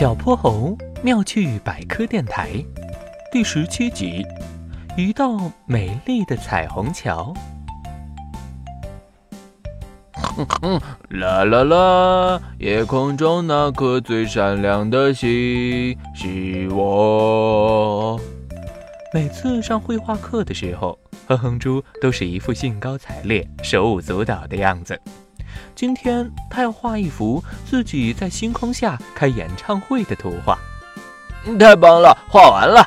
小泼猴妙趣百科电台第十七集：一道美丽的彩虹桥。哼哼，啦啦啦！夜空中那颗最闪亮的星是我。每次上绘画课的时候，哼哼猪都是一副兴高采烈、手舞足蹈的样子。今天他要画一幅自己在星空下开演唱会的图画，太棒了！画完了，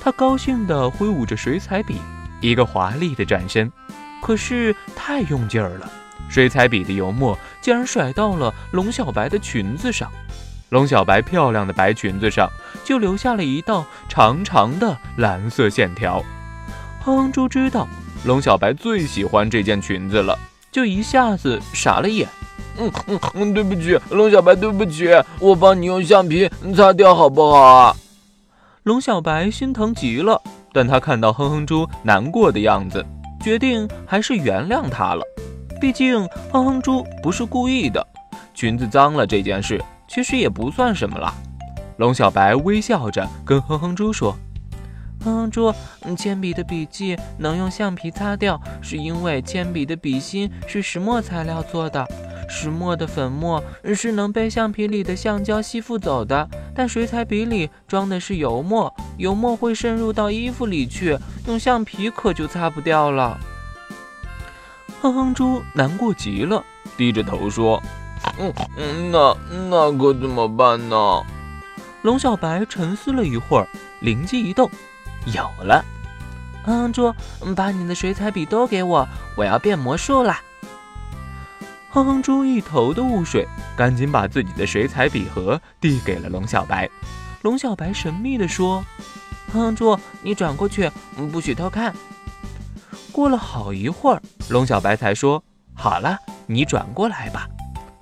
他高兴地挥舞着水彩笔，一个华丽的转身。可是太用劲儿了，水彩笔的油墨竟然甩到了龙小白的裙子上，龙小白漂亮的白裙子上就留下了一道长长的蓝色线条。哼哼猪知道龙小白最喜欢这件裙子了。就一下子傻了眼，嗯嗯嗯，对不起，龙小白，对不起，我帮你用橡皮擦掉好不好啊？龙小白心疼极了，但他看到哼哼猪难过的样子，决定还是原谅他了。毕竟哼哼猪不是故意的，裙子脏了这件事其实也不算什么啦。龙小白微笑着跟哼哼猪说。哼哼猪，铅笔的笔迹能用橡皮擦掉，是因为铅笔的笔芯是石墨材料做的，石墨的粉末是能被橡皮里的橡胶吸附走的。但水彩笔里装的是油墨，油墨会渗入到衣服里去，用橡皮可就擦不掉了。哼哼猪难过极了，低着头说：“嗯嗯，那那可怎么办呢？”龙小白沉思了一会儿，灵机一动。有了，哼哼猪，把你的水彩笔都给我，我要变魔术啦！哼哼猪一头的雾水，赶紧把自己的水彩笔盒递给了龙小白。龙小白神秘地说：“哼哼猪，你转过去，不许偷看。”过了好一会儿，龙小白才说：“好了，你转过来吧。”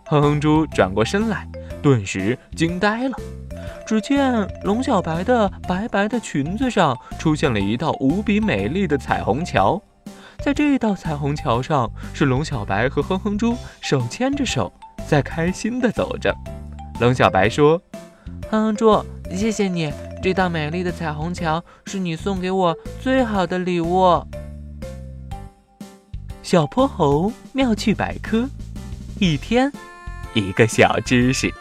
哼哼猪转过身来，顿时惊呆了。只见龙小白的白白的裙子上出现了一道无比美丽的彩虹桥，在这道彩虹桥上，是龙小白和哼哼猪手牵着手在开心的走着。龙小白说：“哼哼猪，谢谢你，这道美丽的彩虹桥是你送给我最好的礼物。”小泼猴妙趣百科，一天一个小知识。